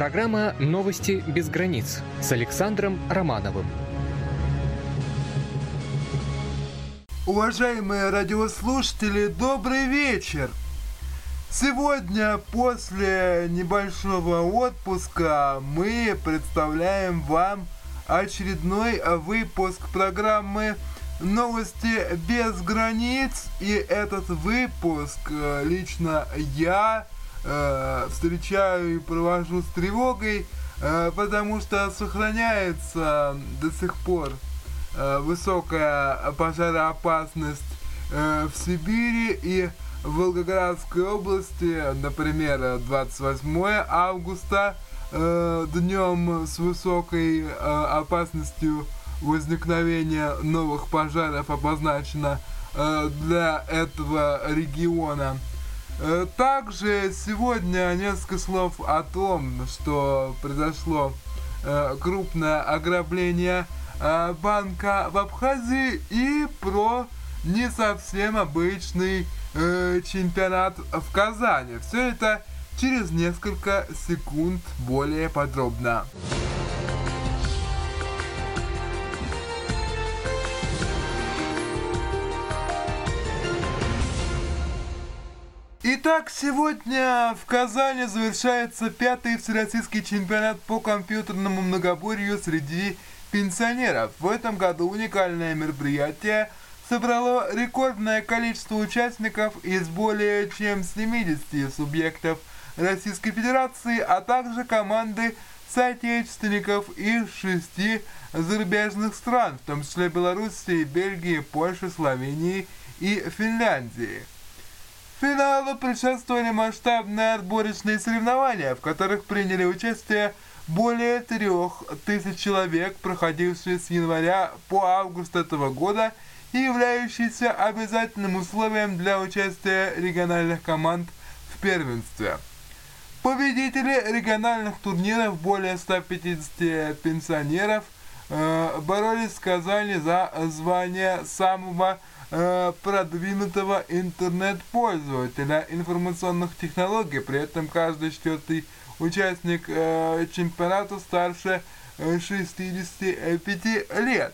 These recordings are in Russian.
Программа «Новости без границ» с Александром Романовым. Уважаемые радиослушатели, добрый вечер! Сегодня, после небольшого отпуска, мы представляем вам очередной выпуск программы «Новости без границ». И этот выпуск э, лично я э, встречаю и провожу с тревогой, э, потому что сохраняется до сих пор э, высокая пожароопасность в Сибири и в Волгоградской области, например, 28 августа, днем с высокой опасностью возникновения новых пожаров обозначено для этого региона. Э, также сегодня несколько слов о том, что произошло э, крупное ограбление э, банка в Абхазии и про не совсем обычный чемпионат в Казани. Все это через несколько секунд более подробно. Итак, сегодня в Казани завершается пятый всероссийский чемпионат по компьютерному многоборью среди пенсионеров. В этом году уникальное мероприятие собрало рекордное количество участников из более чем 70 субъектов Российской Федерации, а также команды соотечественников из шести зарубежных стран, в том числе Белоруссии, Бельгии, Польши, Словении и Финляндии. Финалу предшествовали масштабные отборочные соревнования, в которых приняли участие более трех тысяч человек, проходившие с января по август этого года и являющиеся обязательным условием для участия региональных команд в первенстве. Победители региональных турниров, более 150 пенсионеров, э, боролись в Казани за звание самого Э, продвинутого интернет-пользователя информационных технологий. При этом каждый четвертый участник э, чемпионата старше 65 э, лет.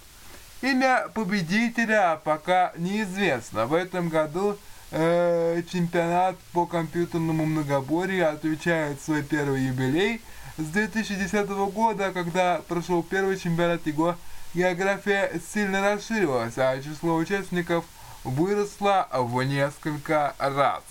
Имя победителя пока неизвестно. В этом году чемпионат по компьютерному многоборью отвечает свой первый юбилей. С 2010 года, когда прошел первый чемпионат, его география сильно расширилась, а число участников выросло в несколько раз.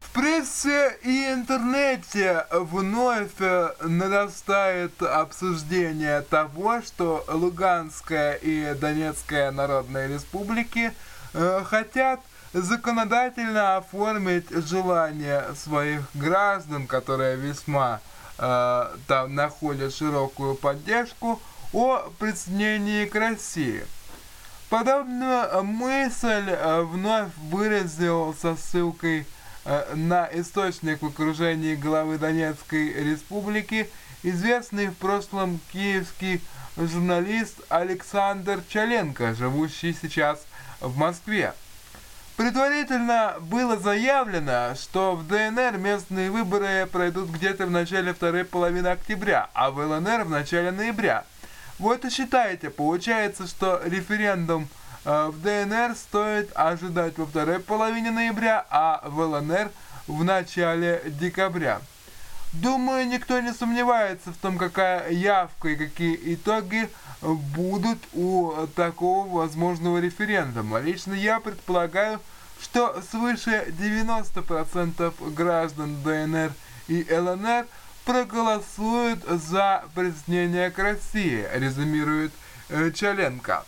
В прессе и интернете вновь нарастает обсуждение того, что Луганская и Донецкая народные республики э, хотят законодательно оформить желание своих граждан, которые весьма э, там находят широкую поддержку, о присоединении к России. Подобную мысль э, вновь выразил со ссылкой э, на источник в окружении главы Донецкой республики известный в прошлом киевский журналист Александр Чаленко, живущий сейчас в Москве. Предварительно было заявлено, что в ДНР местные выборы пройдут где-то в начале второй половины октября, а в ЛНР в начале ноября. Вот и считайте, получается, что референдум э, в ДНР стоит ожидать во второй половине ноября, а в ЛНР в начале декабря. Думаю, никто не сомневается в том, какая явка и какие итоги будут у такого возможного референдума. Лично я предполагаю, что свыше 90% граждан ДНР и ЛНР проголосуют за присоединение к России, резюмирует э, Чаленко.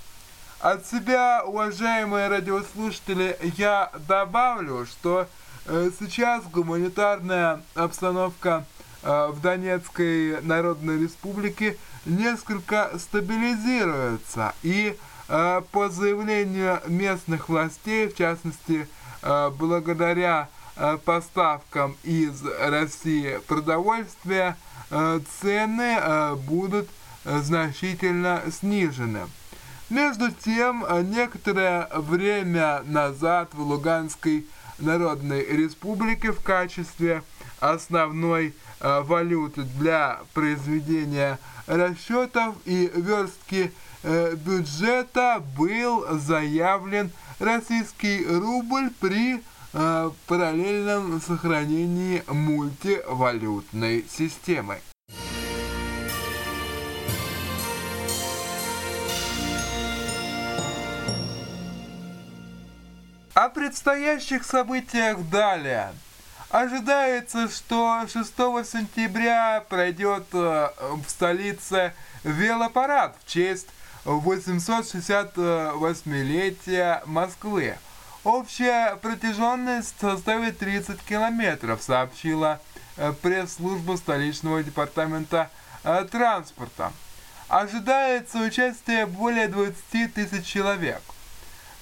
От себя, уважаемые радиослушатели, я добавлю, что сейчас гуманитарная обстановка э, в Донецкой Народной Республике несколько стабилизируется и Э, по заявлению местных властей, в частности, э, благодаря э, поставкам из России продовольствия, цены будут значительно снижены. Между тем, некоторое время назад в Луганской Народной Республики в качестве основной э, валюты для произведения расчетов и верстки э, бюджета был заявлен российский рубль при э, параллельном сохранении мультивалютной системы. О предстоящих событиях далее. Ожидается, что 6 сентября пройдет э, в столице велопарад в честь 868-летия Москвы. Общая протяженность составит 30 километров, сообщила э, пресс-служба столичного департамента э, транспорта. Ожидается участие более 20 тысяч человек.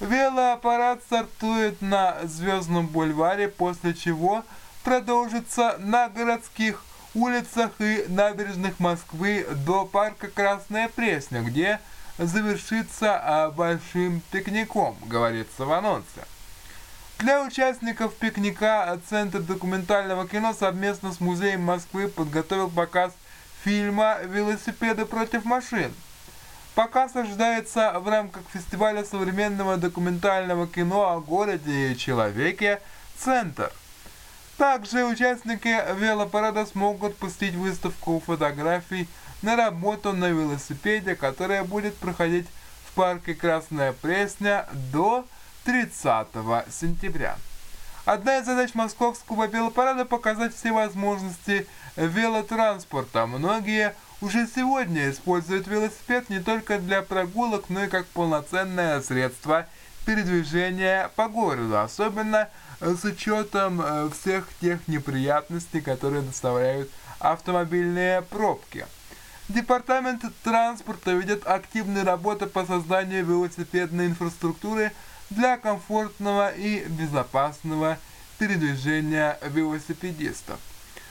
Велоаппарат стартует на Звездном бульваре, после чего продолжится на городских улицах и набережных Москвы до парка Красная Пресня, где завершится а, большим пикником, говорится в анонсе. Для участников пикника Центр документального кино совместно с Музеем Москвы подготовил показ фильма «Велосипеды против машин». Показ ожидается в рамках фестиваля современного документального кино о городе и человеке «Центр». Также участники велопарада смогут пустить выставку фотографий на работу на велосипеде, которая будет проходить в парке Красная Пресня до 30 сентября. Одна из задач московского велопарада – показать все возможности велотранспорта. Многие уже сегодня используют велосипед не только для прогулок, но и как полноценное средство передвижения по городу, особенно с учетом э, всех тех неприятностей, которые доставляют автомобильные пробки. Департамент транспорта ведет активную работу по созданию велосипедной инфраструктуры для комфортного и безопасного передвижения велосипедистов.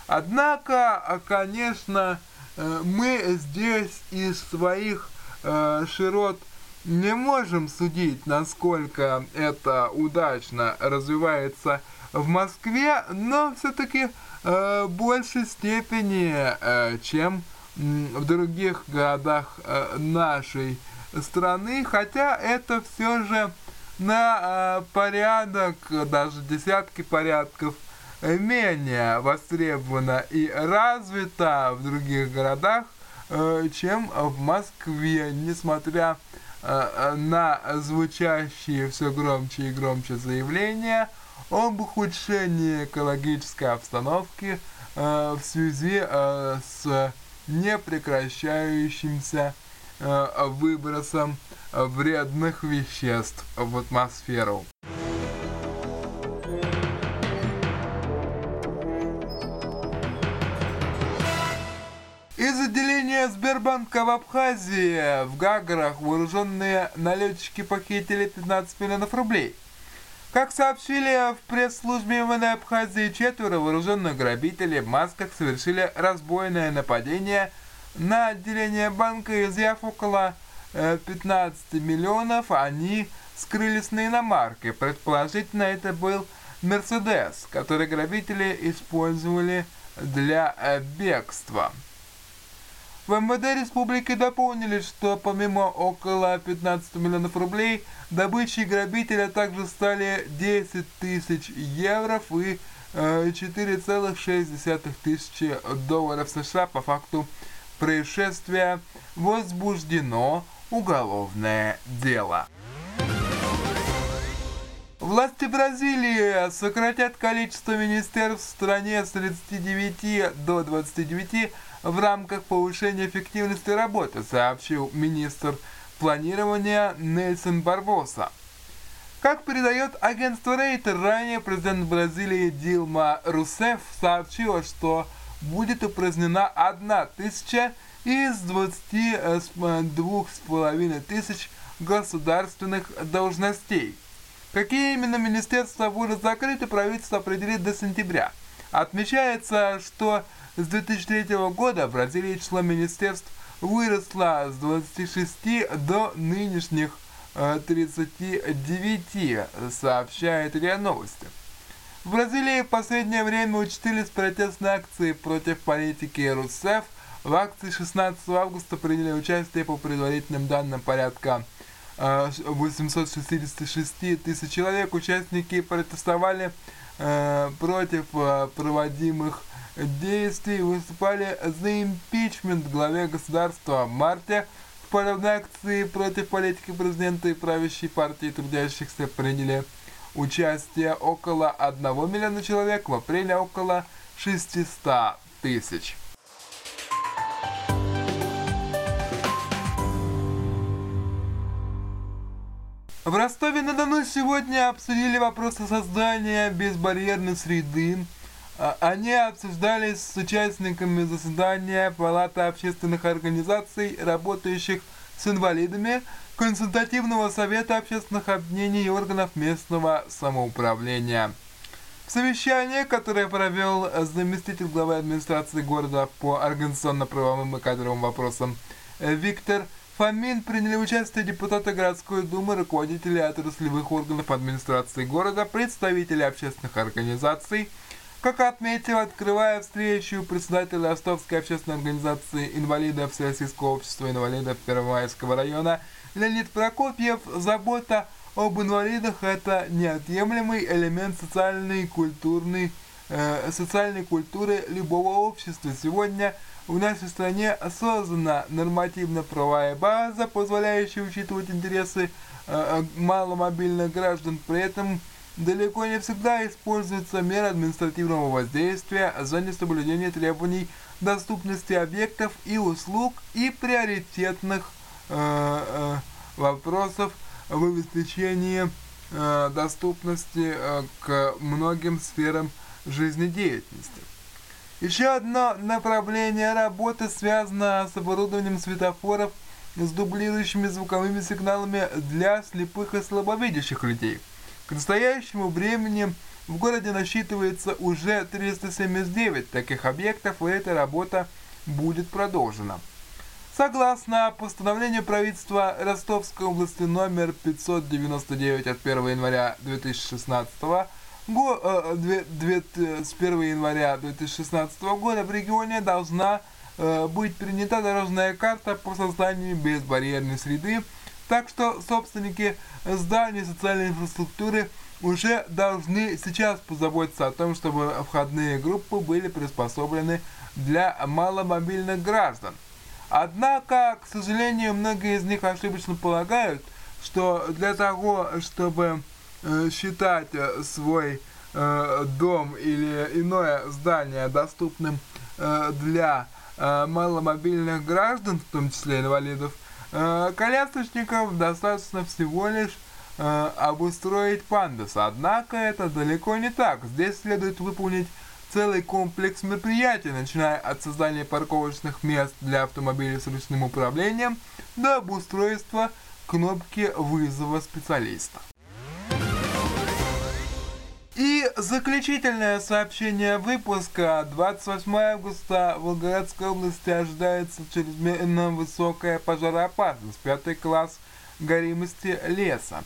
Однако, конечно, Э, мы здесь из своих э, широт не можем судить, насколько это удачно развивается в Москве, но все-таки э, большей степени, э, чем в других городах э, нашей страны, хотя это все же на э, порядок, даже десятки порядков менее востребована и развита в других городах, э, чем в Москве, несмотря э, на звучащие все громче и громче заявления об ухудшении экологической обстановки э, в связи с непрекращающимся выбросом вредных веществ в атмосферу. Отделения Сбербанка в Абхазии в Гаграх вооруженные налетчики похитили 15 миллионов рублей. Как сообщили в пресс-службе МВД Абхазии, четверо вооруженных грабителей в масках совершили разбойное нападение на отделение банка, изъяв около 15 э, миллионов, они скрылись на иномарке. Предположительно, это был Мерседес, который грабители использовали для э, бегства. В МВД республики дополнили, что помимо около 15 миллионов рублей, добычей грабителя также стали 10 тысяч евро и 4,6 э, тысячи долларов США по факту происшествия возбуждено уголовное дело. Власти Бразилии сократят количество министерств в стране с 39 до 29 в рамках повышения эффективности работы, сообщил министр планирования Нельсон Барбоса. Как передает агентство Рейтер, ранее президент Бразилии Дилма Русеф сообщила, что будет упразднена одна тысяча из 22,5 тысяч государственных должностей. Какие именно министерства будут закрыты, правительство определит до сентября. Отмечается, что с 2003 года в Бразилии число министерств выросло с 26 до нынешних 39, э, сообщает РИА Новости. В Бразилии в последнее время участились протестные акции против политики РУСФ. В акции 16 августа приняли участие по предварительным данным порядка 866 э, тысяч человек. Участники протестовали э, против проводимых действий, выступали за импичмент главе государства. В марте в подобной акции против политики президента и правящей партии трудящихся приняли участие около 1 миллиона человек, в апреле около 600 тысяч. В Ростове-на-Дону сегодня обсудили вопросы создания безбарьерной среды. А, они обсуждались с участниками заседания Палаты общественных организаций, работающих с инвалидами, Консультативного совета общественных объединений и органов местного самоуправления. В совещании, которое провел заместитель главы администрации города по организационно-правовым и кадровым вопросам Виктор Фомин приняли участие депутаты городской думы, руководители отраслевых органов администрации города, представители общественных организаций. Как отметил, открывая встречу председатель Ростовской общественной организации инвалидов Всероссийского общества инвалидов Первомайского района Леонид Прокопьев, забота об инвалидах – это неотъемлемый элемент социальной, культурной, э, социальной культуры любого общества. Сегодня – в нашей стране создана нормативно-правовая база, позволяющая учитывать интересы э, э, маломобильных граждан, при этом далеко не всегда используются меры административного воздействия за несоблюдение требований доступности объектов и услуг и приоритетных э, э, вопросов в обеспечении э, доступности э, к многим сферам жизнедеятельности. Еще одно направление работы связано с оборудованием светофоров с дублирующими звуковыми сигналами для слепых и слабовидящих людей. К настоящему времени в городе насчитывается уже 379 таких объектов, и эта работа будет продолжена. Согласно постановлению правительства Ростовской области номер 599 от 1 января 2016 года, Го, э, две, с 1 января 2016 года в регионе должна э, быть принята дорожная карта по созданию безбарьерной среды, так что собственники зданий социальной инфраструктуры уже должны сейчас позаботиться о том, чтобы входные группы были приспособлены для маломобильных граждан. Однако, к сожалению, многие из них ошибочно полагают, что для того, чтобы Э, считать э, свой э, дом или иное здание доступным для маломобильных граждан, в том числе инвалидов, колясочников достаточно всего лишь обустроить пандус. Однако это далеко не так. Здесь следует выполнить целый комплекс мероприятий, начиная от создания парковочных мест для автомобилей с ручным управлением до обустройства кнопки вызова специалиста. И заключительное сообщение выпуска. 28 августа в Волгоградской области ожидается чрезмерно высокая пожароопасность. Пятый класс горимости леса.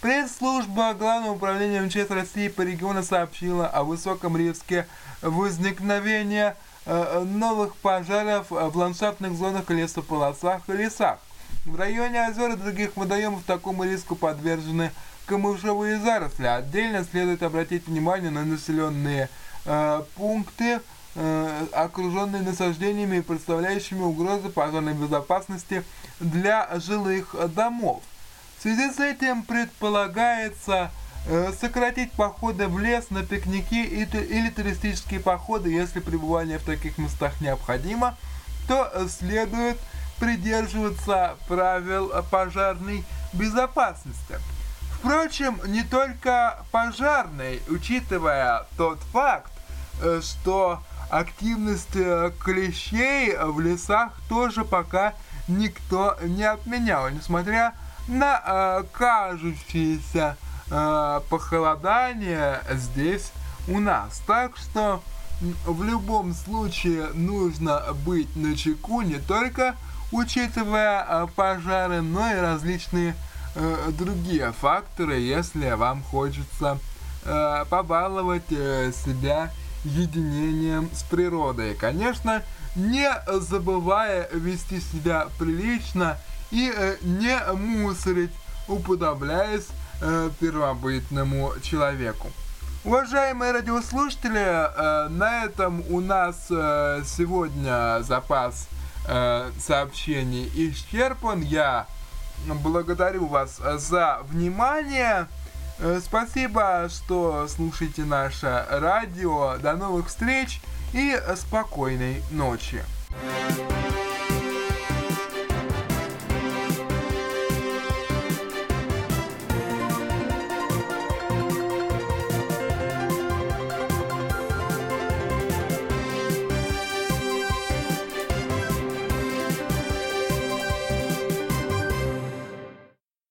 Пресс-служба Главного управления МЧС России по региону сообщила о высоком риске возникновения э, новых пожаров в ландшафтных зонах, лесополосах и лесах. В районе озер и других водоемов такому риску подвержены камышовые заросли. Отдельно следует обратить внимание на населенные э, пункты, э, окруженные насаждениями и представляющими угрозы пожарной безопасности для жилых домов. В связи с этим предполагается э, сократить походы в лес на пикники или туристические походы, если пребывание в таких местах необходимо, то следует придерживаться правил пожарной безопасности. Впрочем, не только пожарный, учитывая тот факт, э, что активность э, клещей в лесах тоже пока никто не отменял, несмотря на э, кажущееся э, похолодание здесь у нас. Так что в любом случае нужно быть на чеку не только учитывая э, пожары, но и различные э, другие факторы, если вам хочется э, побаловать э, себя единением с природой. Конечно, не забывая вести себя прилично и э, не мусорить, уподобляясь э, первобытному человеку. Уважаемые радиослушатели, э, на этом у нас э, сегодня запас э, сообщений исчерпан. Я благодарю вас за внимание. Э, спасибо, что слушаете наше радио. До новых встреч и спокойной ночи.